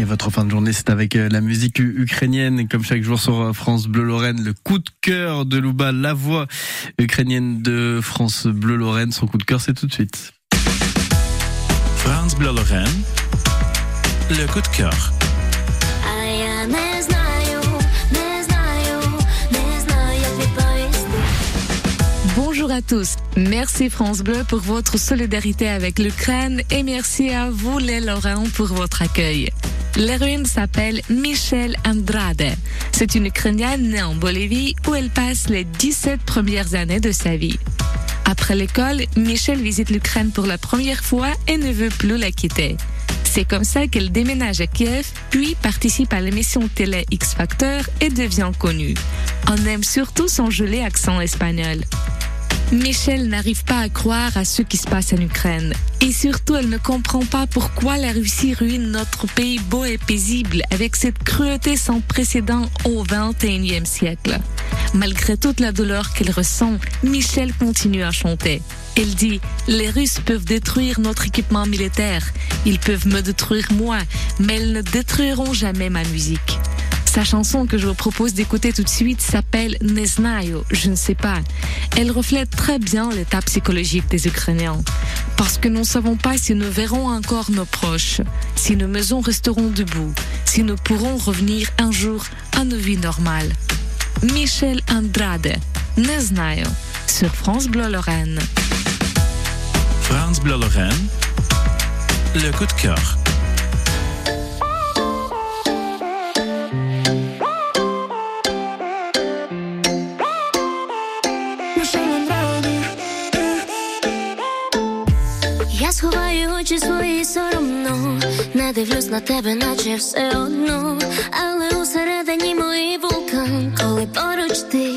Et votre fin de journée, c'est avec euh, la musique ukrainienne, comme chaque jour sur euh, France Bleu Lorraine, le coup de cœur de Louba, la voix ukrainienne de France Bleu Lorraine. Son coup de cœur, c'est tout de suite. France Bleu Lorraine, le coup de cœur. Bonjour à tous. Merci France Bleu pour votre solidarité avec l'Ukraine et merci à vous les Lorrains pour votre accueil. L'héroïne s'appelle Michelle Andrade. C'est une Ukrainienne née en Bolivie où elle passe les 17 premières années de sa vie. Après l'école, Michelle visite l'Ukraine pour la première fois et ne veut plus la quitter. C'est comme ça qu'elle déménage à Kiev, puis participe à l'émission télé X Factor et devient connue. On aime surtout son joli accent espagnol. Michelle n'arrive pas à croire à ce qui se passe en Ukraine. Et surtout, elle ne comprend pas pourquoi la Russie ruine notre pays beau et paisible avec cette cruauté sans précédent au XXIe siècle. Malgré toute la douleur qu'elle ressent, Michelle continue à chanter. Elle dit, les Russes peuvent détruire notre équipement militaire, ils peuvent me détruire moi, mais ils ne détruiront jamais ma musique. Sa chanson que je vous propose d'écouter tout de suite s'appelle Neznayo, je ne sais pas. Elle reflète très bien l'état psychologique des Ukrainiens. Parce que nous ne savons pas si nous verrons encore nos proches, si nos maisons resteront debout, si nous pourrons revenir un jour à nos vies normales. Michel Andrade, Neznayo, sur France Bleu Lorraine. France Bleu Lorraine, le coup de cœur. сховаю очі свої соромно, не дивлюсь на тебе, наче все одно, але усередині мої вулкан, коли поруч ти.